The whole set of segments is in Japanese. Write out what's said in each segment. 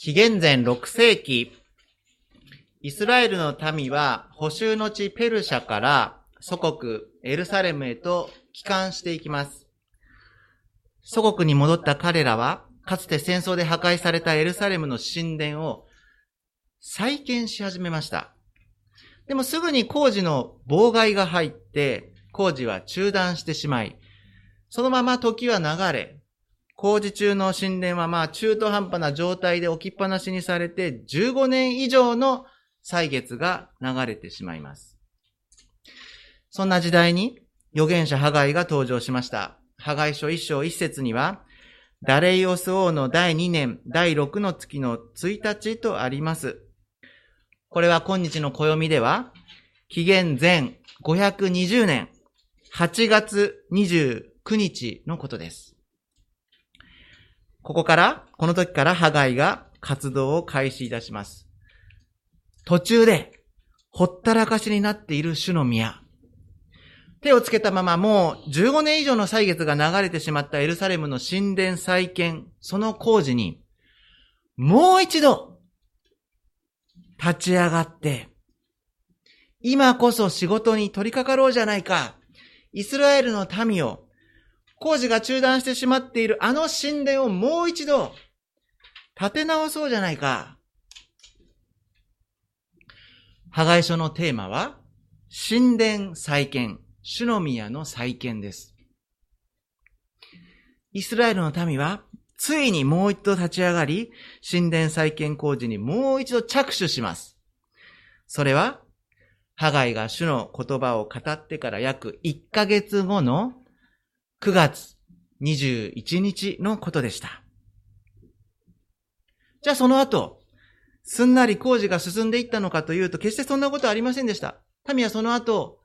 紀元前6世紀、イスラエルの民は補修の地ペルシャから祖国エルサレムへと帰還していきます。祖国に戻った彼らは、かつて戦争で破壊されたエルサレムの神殿を再建し始めました。でもすぐに工事の妨害が入って、工事は中断してしまい、そのまま時は流れ、工事中の神殿はまあ中途半端な状態で置きっぱなしにされて15年以上の歳月が流れてしまいます。そんな時代に預言者ハガイが登場しました。ハガイ書一章一節には、ダレイオス王の第2年、第6の月の1日とあります。これは今日の暦では、紀元前520年8月29日のことです。ここから、この時からハガイが活動を開始いたします。途中で、ほったらかしになっている主の宮。手をつけたままもう15年以上の歳月が流れてしまったエルサレムの神殿再建、その工事に、もう一度、立ち上がって、今こそ仕事に取り掛かろうじゃないか。イスラエルの民を工事が中断してしまっているあの神殿をもう一度建て直そうじゃないか。破壊書のテーマは、神殿再建、主の宮の再建です。イスラエルの民は、ついにもう一度立ち上がり、神殿再建工事にもう一度着手します。それは、ハガイが主の言葉を語ってから約1ヶ月後の9月21日のことでした。じゃあその後、すんなり工事が進んでいったのかというと、決してそんなことはありませんでした。民はその後、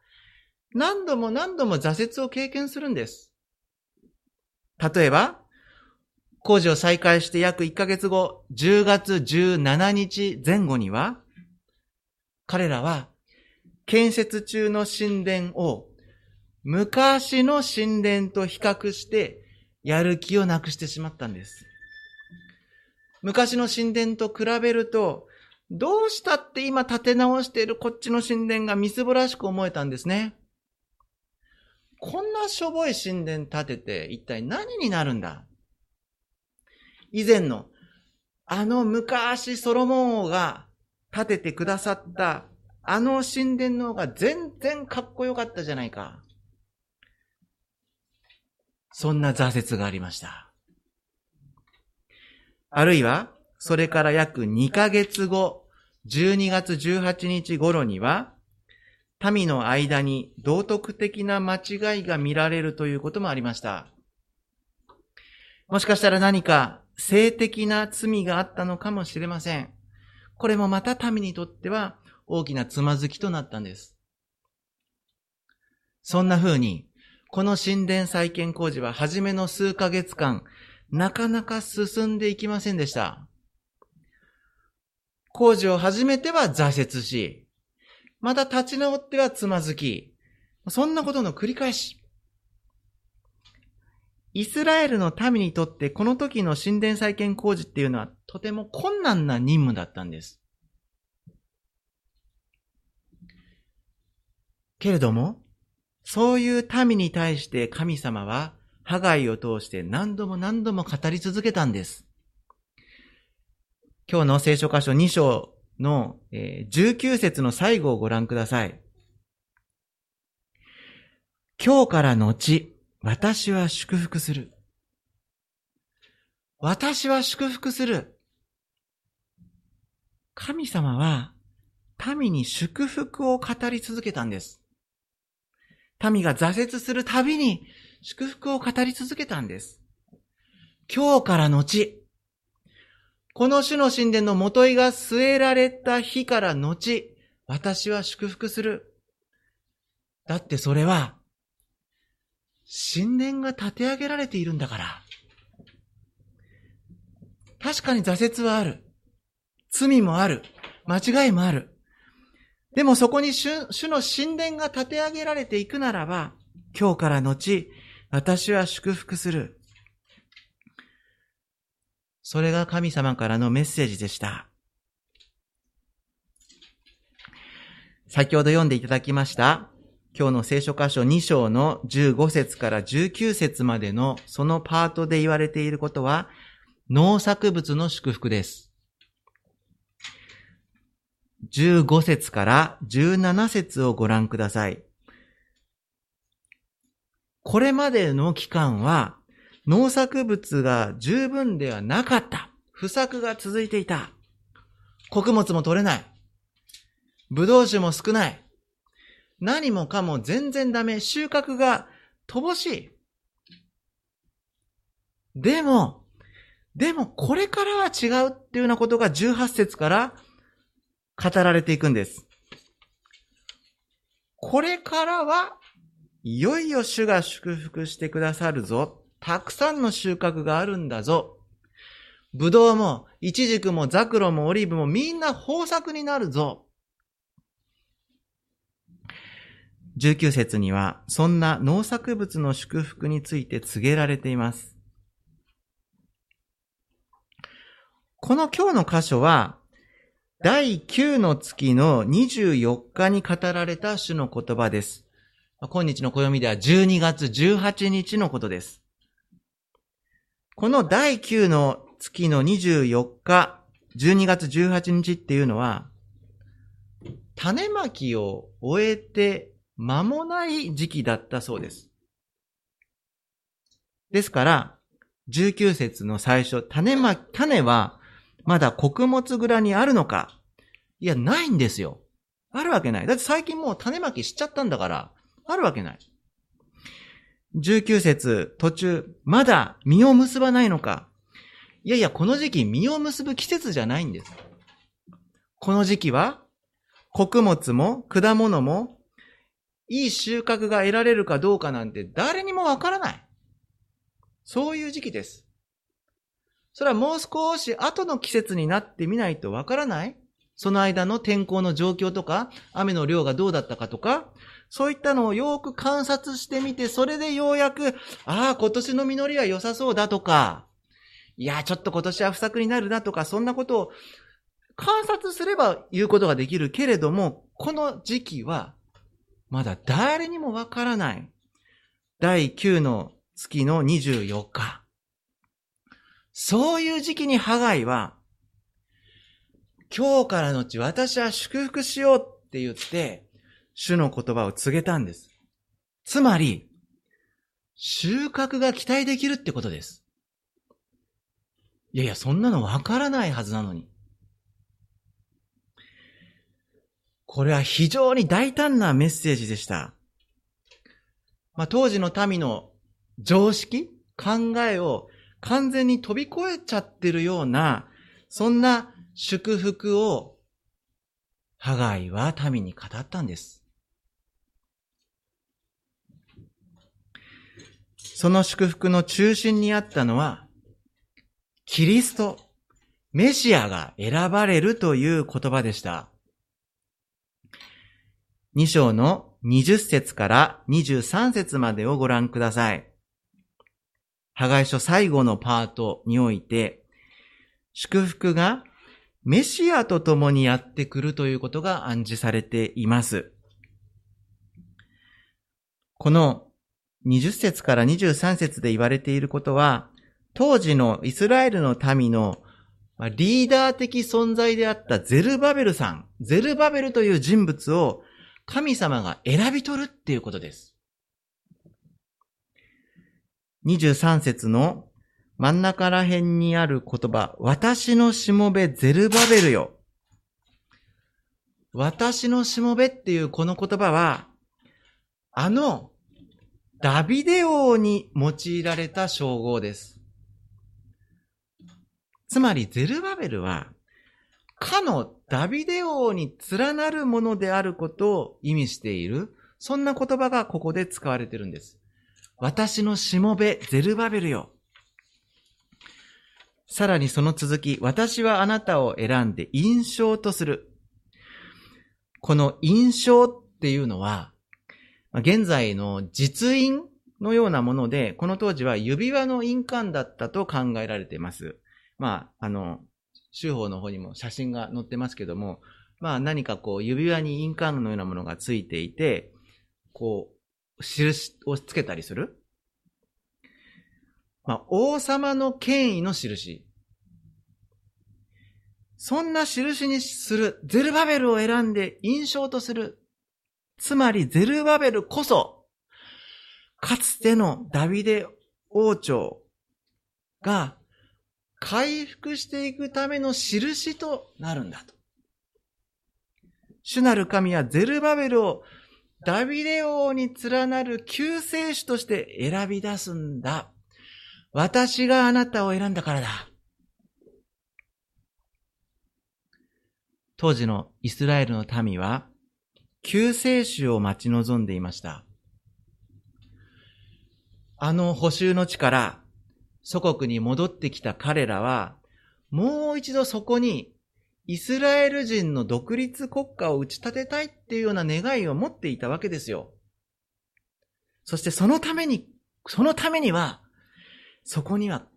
何度も何度も挫折を経験するんです。例えば、工事を再開して約1ヶ月後、10月17日前後には、彼らは建設中の神殿を昔の神殿と比較してやる気をなくしてしまったんです。昔の神殿と比べると、どうしたって今建て直しているこっちの神殿がみすぼらしく思えたんですね。こんなしょぼい神殿建てて一体何になるんだ？以前のあの昔ソロモン王が建ててくださったあの神殿の方が全然かっこよかったじゃないか。そんな挫折がありました。あるいは、それから約2ヶ月後、12月18日頃には、民の間に道徳的な間違いが見られるということもありました。もしかしたら何か性的な罪があったのかもしれません。これもまた民にとっては大きなつまずきとなったんです。そんな風に、この神殿再建工事は初めの数ヶ月間、なかなか進んでいきませんでした。工事を始めては挫折し、また立ち直ってはつまずき、そんなことの繰り返し。イスラエルの民にとってこの時の神殿再建工事っていうのはとても困難な任務だったんです。けれども、そういう民に対して神様は、ハガイを通して何度も何度も語り続けたんです。今日の聖書箇所2章の19節の最後をご覧ください。今日から後、私は祝福する。私は祝福する。神様は民に祝福を語り続けたんです。民が挫折するたびに祝福を語り続けたんです。今日から後、この種の神殿の元井が据えられた日から後、私は祝福する。だってそれは、神殿が建て上げられているんだから。確かに挫折はある。罪もある。間違いもある。でもそこに主主の神殿が建て上げられていくならば、今日から後、私は祝福する。それが神様からのメッセージでした。先ほど読んでいただきました、今日の聖書箇所2章の15節から19節までのそのパートで言われていることは、農作物の祝福です。15節から17節をご覧ください。これまでの期間は農作物が十分ではなかった。不作が続いていた。穀物も取れない。葡萄酒も少ない。何もかも全然ダメ。収穫が乏しい。でも、でもこれからは違うっていうようなことが18節から語られていくんです。これからは、いよいよ主が祝福してくださるぞ。たくさんの収穫があるんだぞ。ぶどうも、イチジクもザクロもオリーブもみんな豊作になるぞ。19節には、そんな農作物の祝福について告げられています。この今日の箇所は、第9の月の24日に語られた主の言葉です。今日の暦では12月18日のことです。この第9の月の24日、12月18日っていうのは、種まきを終えて間もない時期だったそうです。ですから、19節の最初、種ま、種はまだ穀物蔵にあるのか？いや、ないんですよ。あるわけない。だって最近もう種まきしちゃったんだから、あるわけない。19節途中、まだ実を結ばないのか？いやいや、この時期実を結ぶ季節じゃないんです。この時期は、穀物も果物もいい収穫が得られるかどうかなんて誰にもわからない。そういう時期です。それはもう少し後の季節になってみないとわからない？その間の天候の状況とか、雨の量がどうだったかとか、そういったのをよく観察してみて、それでようやく、ああ、今年の実りは良さそうだとか、いや、ちょっと今年は不作になるなとか、そんなことを観察すれば言うことができるけれども、この時期はまだ誰にもわからない。第9の月の24日。そういう時期にハガイは、今日からのち私は祝福しようって言って、主の言葉を告げたんです。つまり、収穫が期待できるってことです。いやいや、そんなのわからないはずなのに。これは非常に大胆なメッセージでした。まあ、当時の民の常識考えを完全に飛び越えちゃってるような、そんな祝福を、ハガイは民に語ったんです。その祝福の中心にあったのは、キリスト、メシアが選ばれるという言葉でした。2章の20節から23節までをご覧ください。破壊書最後のパートにおいて、祝福がメシアと共にやってくるということが暗示されています。この20節から23節で言われていることは、当時のイスラエルの民のリーダー的存在であったゼルバベルさん、ゼルバベルという人物を神様が選び取るっていうことです。23節の真ん中ら辺にある言葉、私のしもべゼルバベルよ。私のしもべっていうこの言葉は、あのダビデ王に用いられた称号です。つまりゼルバベルは、かのダビデ王に連なるものであることを意味している、そんな言葉がここで使われてるんです。私のしもべ、ゼルバベルよ。さらにその続き、私はあなたを選んで印象とする。この印象っていうのは、現在の実印のようなもので、この当時は指輪の印鑑だったと考えられています。まあ、あの、州法の方にも写真が載ってますけども、まあ何かこう指輪に印鑑のようなものがついていて、こう、印をつけたりする？まあ、王様の権威の印。そんな印にする、ゼルバベルを選んで印象とする。つまりゼルバベルこそ、かつてのダビデ王朝が回復していくための印となるんだと。主なる神はゼルバベルをダビデ王に連なる救世主として選び出すんだ。私があなたを選んだからだ。当時のイスラエルの民は救世主を待ち望んでいました。あの補修の地から祖国に戻ってきた彼らは、もう一度そこにイスラエル人の独立国家を打ち立てたいっていうような願いを持っていたわけですよ。そしてそのために、そのためには、そこには、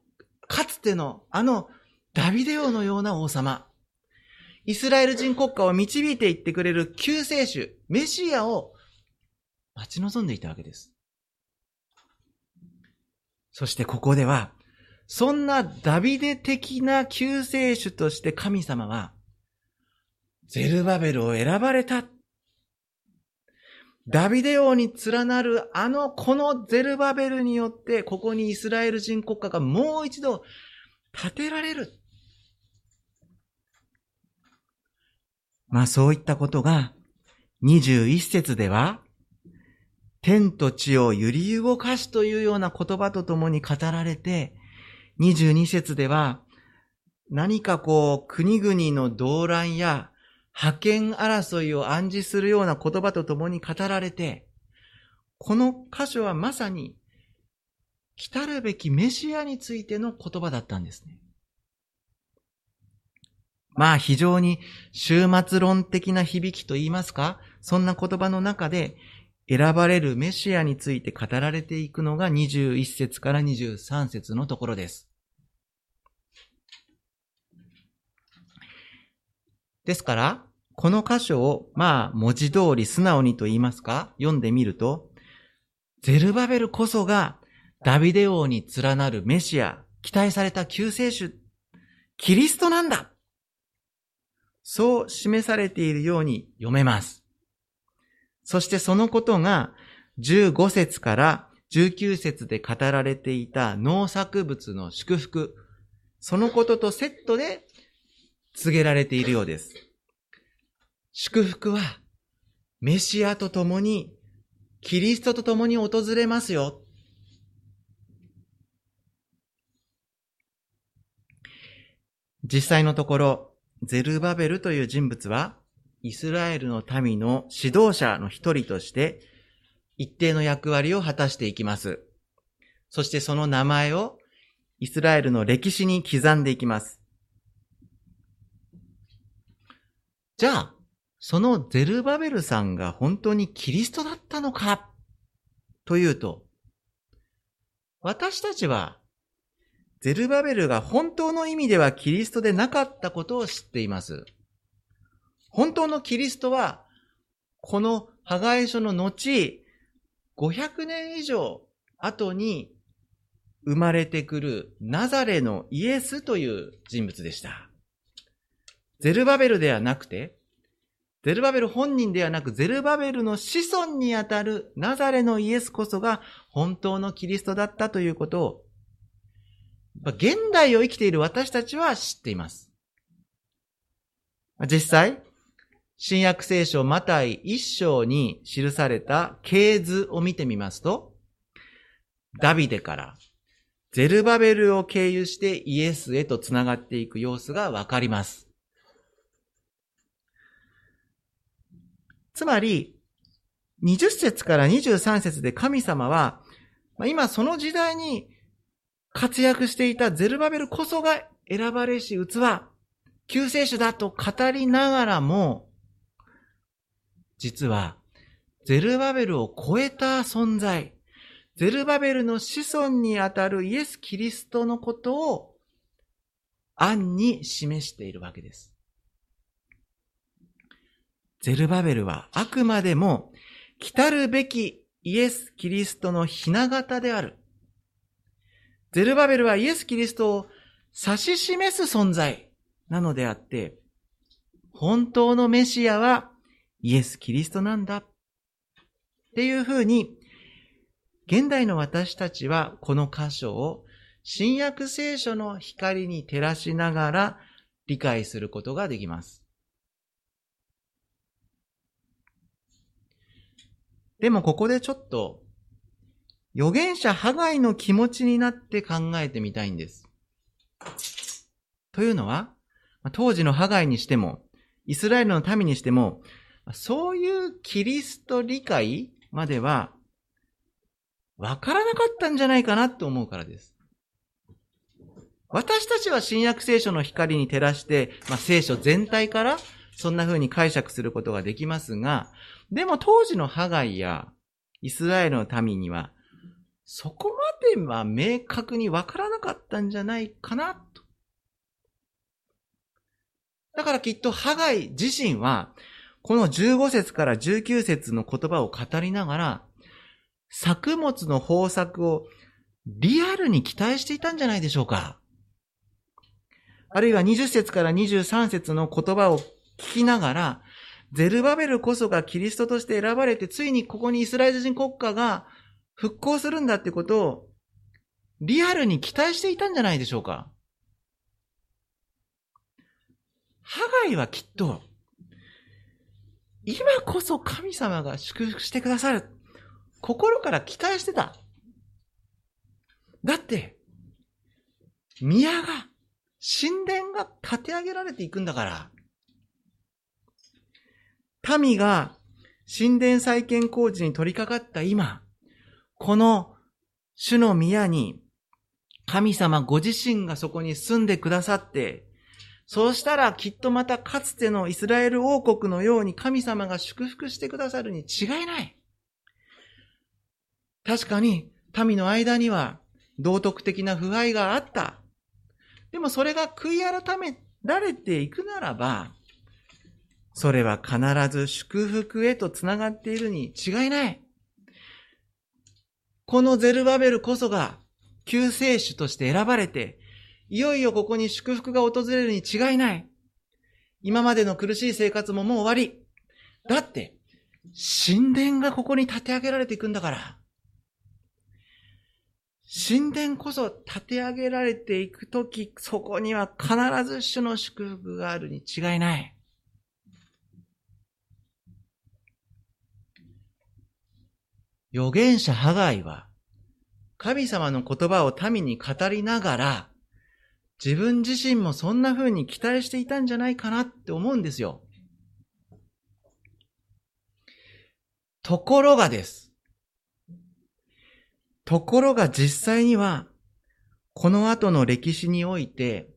かつてのあのダビデオのような王様、イスラエル人国家を導いていってくれる救世主、メシアを待ち望んでいたわけです。そしてここでは、そんなダビデ的な救世主として神様は、ゼルバベルを選ばれた。ダビデ王に連なるあのこのゼルバベルによって、ここにイスラエル人国家がもう一度建てられる。まあそういったことが、21節では、天と地を揺り動かしというような言葉とともに語られて、22節では、何かこう、国々の動乱や派遣争いを暗示するような言葉とともに語られて、この箇所はまさに、来たるべきメシアについての言葉だったんですね。まあ非常に終末論的な響きと言いますか、そんな言葉の中で選ばれるメシアについて語られていくのが21節から23節のところです。ですから、この箇所を、まあ、文字通り素直にと言いますか、読んでみると、ゼルバベルこそがダビデ王に連なるメシア、期待された救世主、キリストなんだそう示されているように読めます。そしてそのことが15節から19節で語られていた農作物の祝福、そのこととセットで告げられているようです。祝福は、メシアと共に、キリストと共に訪れますよ。実際のところ、ゼルバベルという人物は、イスラエルの民の指導者の一人として、一定の役割を果たしていきます。そしてその名前をイスラエルの歴史に刻んでいきます。じゃあ、そのゼルバベルさんが本当にキリストだったのか？というと、私たちは、ゼルバベルが本当の意味ではキリストでなかったことを知っています。本当のキリストは、この破壊書の後、500年以上後に生まれてくるナザレのイエスという人物でした。ゼルバベルではなくて、ゼルバベル本人ではなく、ゼルバベルの子孫にあたるナザレのイエスこそが本当のキリストだったということを、現代を生きている私たちは知っています。実際、新約聖書マタイ一章に記された系図を見てみますと、ダビデからゼルバベルを経由してイエスへと繋がっていく様子がわかります。つまり、20節から23節で神様は、今その時代に活躍していたゼルバベルこそが選ばれし器、救世主だと語りながらも、実は、ゼルバベルを超えた存在、ゼルバベルの子孫にあたるイエス・キリストのことを暗に示しているわけです。ゼルバベルはあくまでも来たるべきイエス・キリストのひな形である。ゼルバベルはイエス・キリストを指し示す存在なのであって、本当のメシアはイエス・キリストなんだ。っていうふうに、現代の私たちはこの箇所を新約聖書の光に照らしながら理解することができます。でもここでちょっと預言者ハガイの気持ちになって考えてみたいんです。というのは、当時のハガイにしても、イスラエルの民にしても、そういうキリスト理解までは、わからなかったんじゃないかなと思うからです。私たちは新約聖書の光に照らして、まあ、聖書全体からそんな風に解釈することができますが、でも当時のハガイやイスラエルの民にはそこまでは明確にわからなかったんじゃないかな、と。だからきっとハガイ自身は、この15節から19節の言葉を語りながら、作物の豊作をリアルに期待していたんじゃないでしょうか。あるいは20節から23節の言葉を聞きながら、ゼルバベルこそがキリストとして選ばれて、ついにここにイスラエル人国家が復興するんだってことを、リアルに期待していたんじゃないでしょうか。ハガイはきっと、今こそ神様が祝福してくださる。心から期待してた。だって、宮が、神殿が建て上げられていくんだから。民が神殿再建工事に取り掛かった今、この主の宮に神様ご自身がそこに住んでくださって、そうしたらきっとまたかつてのイスラエル王国のように神様が祝福してくださるに違いない。確かに民の間には道徳的な腐敗があった。でもそれが悔い改められていくならば、それは必ず祝福へとつながっているに違いない。このゼルバベルこそが救世主として選ばれて、いよいよここに祝福が訪れるに違いない。今までの苦しい生活ももう終わり。だって、神殿がここに建て上げられていくんだから。神殿こそ建て上げられていくとき、そこには必ず主の祝福があるに違いない。預言者ハガイは、神様の言葉を民に語りながら、自分自身もそんな風に期待していたんじゃないかなって思うんですよ。ところがです。ところが実際には、この後の歴史において、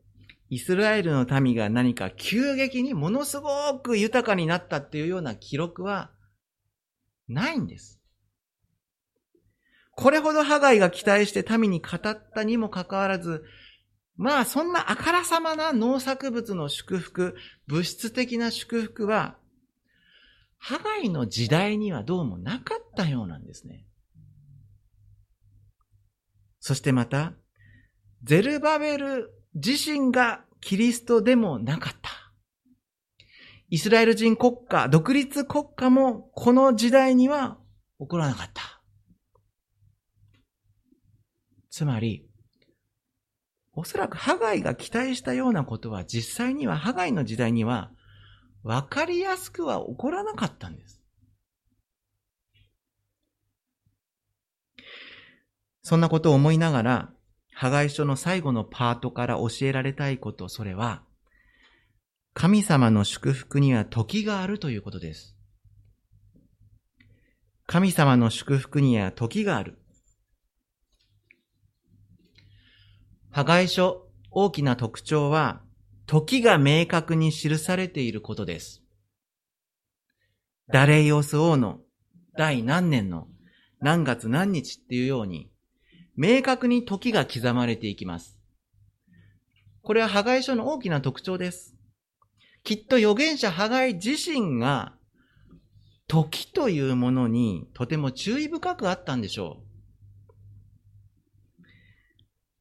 イスラエルの民が何か急激にものすごく豊かになったっていうような記録はないんです。これほどハガイが期待して民に語ったにもかかわらず、まあそんなあからさまな農作物の祝福、物質的な祝福は、ハガイの時代にはどうもなかったようなんですね。そしてまた、ゼルバベル自身がキリストでもなかった。イスラエル人国家、独立国家もこの時代には起こらなかった。つまり、おそらくハガイが期待したようなことは実際にはハガイの時代には分かりやすくは起こらなかったんです。そんなことを思いながら、ハガイ書の最後のパートから教えられたいこと、それは、神様の祝福には時があるということです。神様の祝福には時がある。破壊書大きな特徴は、時が明確に記されていることです。ダレイオス王の第何年の何月何日っていうように、明確に時が刻まれていきます。これは破壊書の大きな特徴です。きっと預言者破壊自身が時というものにとても注意深くあったんでしょう。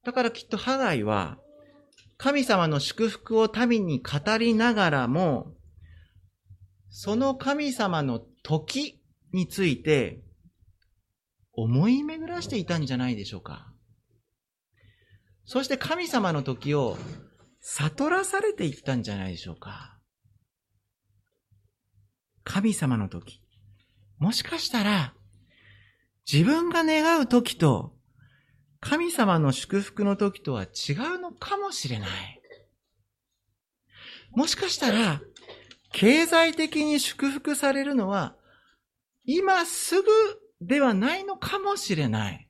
だからきっとハガイは神様の祝福を民に語りながらも、その神様の時について思い巡らしていたんじゃないでしょうか。そして神様の時を悟らされていったんじゃないでしょうか。神様の時。もしかしたら、自分が願う時と、神様の祝福の時とは違うのかもしれない。もしかしたら、経済的に祝福されるのは、今すぐではないのかもしれない。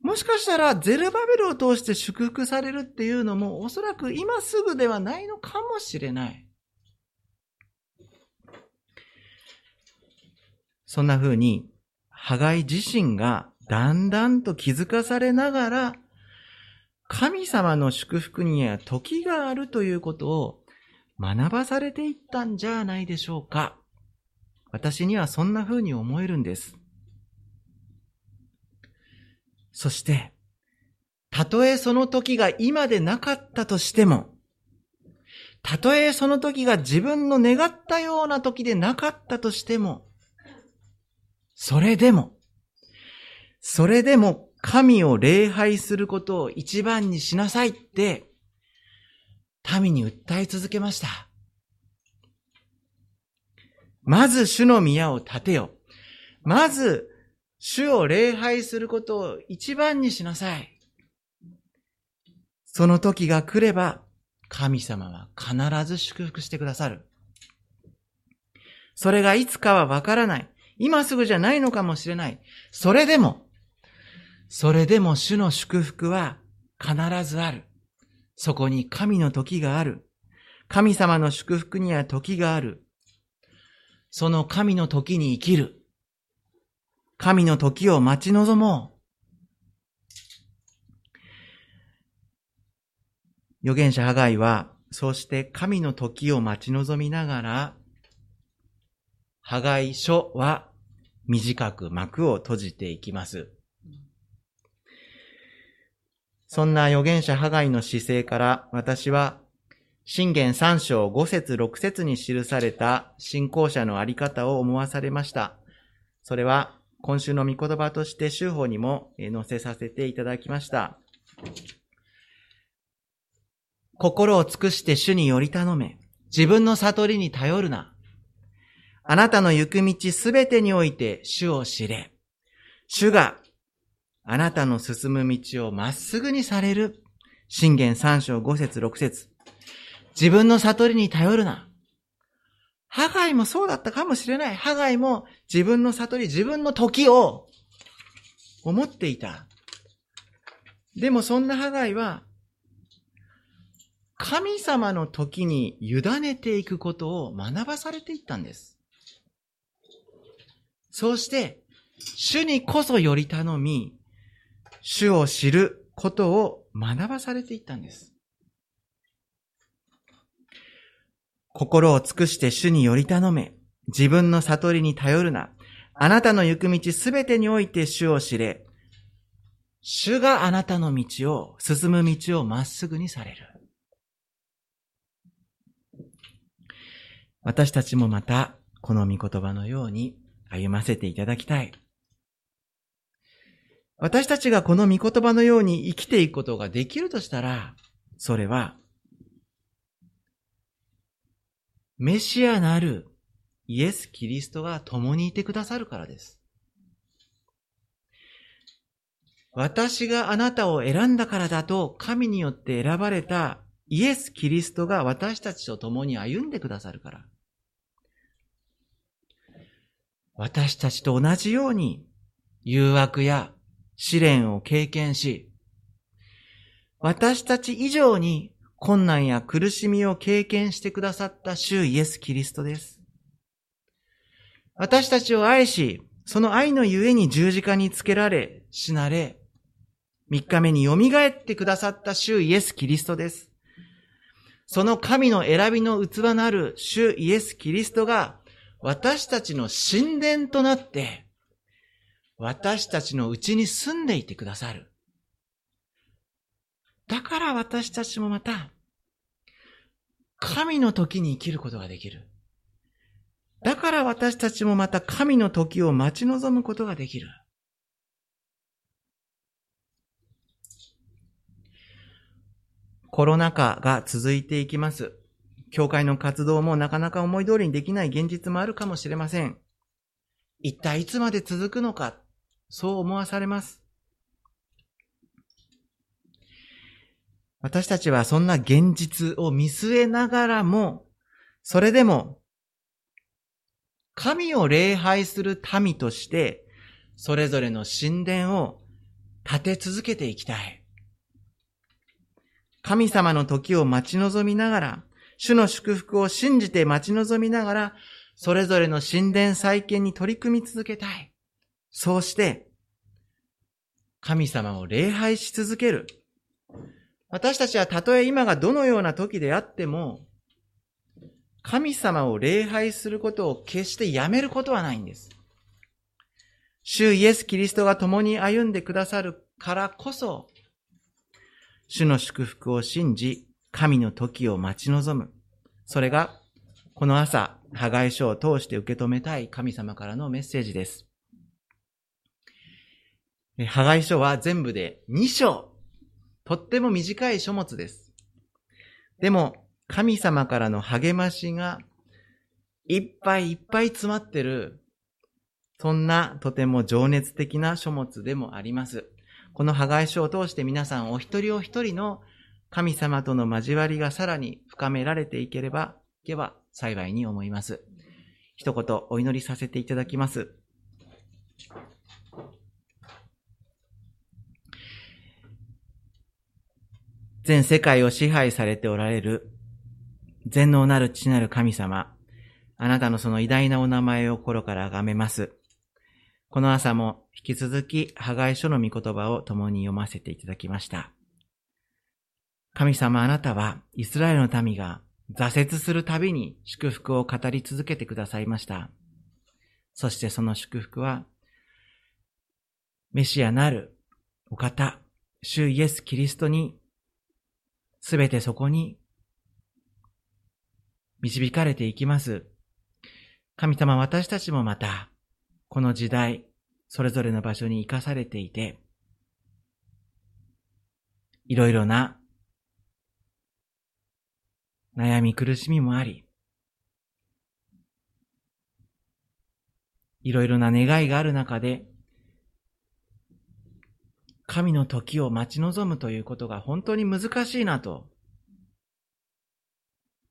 もしかしたら、ゼルバベルを通して祝福されるっていうのも、おそらく今すぐではないのかもしれない。そんな風に、ハガイ自身がだんだんと気づかされながら、神様の祝福には時があるということを学ばされていったんじゃないでしょうか。私にはそんな風に思えるんです。そして、たとえその時が今でなかったとしても、たとえその時が自分の願ったような時でなかったとしても、それでも、それでも神を礼拝することを一番にしなさいって、民に訴え続けました。まず主の宮を建てよ。まず、主を礼拝することを一番にしなさい。その時が来れば、神様は必ず祝福してくださる。それがいつかはわからない。今すぐじゃないのかもしれない。それでも、それでも主の祝福は必ずある。そこに神の時がある。神様の祝福には時がある。その神の時に生きる。神の時を待ち望もう。預言者ハガイは、そうして神の時を待ち望みながら、ハガイ書は短く幕を閉じていきます。そんな預言者ハガイの姿勢から私は信玄三章五節六節に記された信仰者のあり方を思わされました。それは今週の御言葉として週報にも載せさせていただきました。心を尽くして主により頼め。自分の悟りに頼るな。あなたの行く道すべてにおいて主を知れ。主があなたの進む道をまっすぐにされる。信玄三章五節六節自分の悟りに頼るな。ハガイもそうだったかもしれない。ハガイも自分の悟り、自分の時を思っていた。でもそんなハガイは、神様の時に委ねていくことを学ばされていったんです。そうして、主にこそより頼み、主を知ることを学ばされていったんです。心を尽くして主により頼め。自分の悟りに頼るな。あなたの行く道すべてにおいて主を知れ。主があなたの道を、進む道をまっすぐにされる。私たちもまた、この御言葉のように歩ませていただきたい。私たちがこの御言葉のように生きていくことができるとしたら、それは、メシアなるイエス・キリストが共にいてくださるからです。私があなたを選んだからだと神によって選ばれたイエス・キリストが私たちと共に歩んでくださるから。私たちと同じように誘惑や試練を経験し、私たち以上に困難や苦しみを経験してくださった主イエス・キリストです。私たちを愛し、その愛のゆえに十字架につけられ、死なれ、3日目に蘇ってくださった主イエス・キリストです。その神の選びの器なる主イエス・キリストが私たちの神殿となって、私たちのうちに住んでいてくださる。だから私たちもまた、神の時に生きることができる。だから私たちもまた神の時を待ち望むことができる。コロナ禍が続いていきます。教会の活動もなかなか思い通りにできない現実もあるかもしれません。一体いつまで続くのか、そう思わされます。私たちはそんな現実を見据えながらも、それでも、神を礼拝する民として、それぞれの神殿を建て続けていきたい。神様の時を待ち望みながら、主の祝福を信じて待ち望みながら、それぞれの神殿再建に取り組み続けたい。そうして、神様を礼拝し続ける。私たちはたとえ今がどのような時であっても、神様を礼拝することを決してやめることはないんです。主イエス・キリストが共に歩んでくださるからこそ、主の祝福を信じ、神の時を待ち望む。それが、この朝、破壊書を通して受け止めたい神様からのメッセージです。破壊書は全部で2章。とっても短い書物です。でも、神様からの励ましがいっぱいいっぱい詰まってる、そんなとても情熱的な書物でもあります。この破壊書を通して皆さんお一人お一人の神様との交わりがさらに深められていければ、いけば幸いに思います。一言お祈りさせていただきます。全世界を支配されておられる全能なる父なる神様、あなたのその偉大なお名前を心から崇めます。この朝も引き続き、破壊書の御言葉を共に読ませていただきました。神様あなたはイスラエルの民が挫折するたびに祝福を語り続けてくださいました。そしてその祝福は、メシアなるお方、主イエス・キリストに、すべてそこに導かれていきます。神様私たちもまた、この時代、それぞれの場所に生かされていて、いろいろな悩み苦しみもあり、いろいろな願いがある中で、神の時を待ち望むということが本当に難しいなと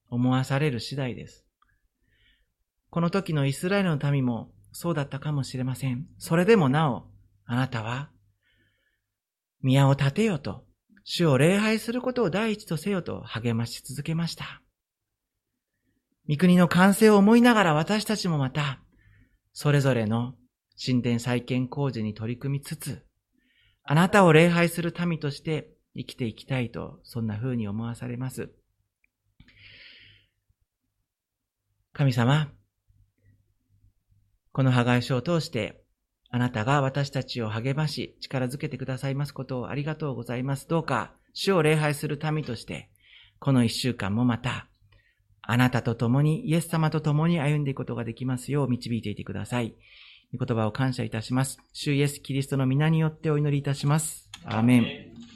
思わされる次第です。この時のイスラエルの民もそうだったかもしれません。それでもなお、あなたは、宮を建てよと主を礼拝することを第一とせよと励まし続けました。御国の完成を思いながら私たちもまた、それぞれの神殿再建工事に取り組みつつ、あなたを礼拝する民として生きていきたいと、そんな風に思わされます。神様、この破壊書を通して、あなたが私たちを励まし、力づけてくださいますことをありがとうございます。どうか、主を礼拝する民として、この一週間もまた、あなたと共に、イエス様と共に歩んでいくことができますよう導いていてください。御言葉を感謝いたします。主イエス・キリストの皆によってお祈りいたします。アーメン。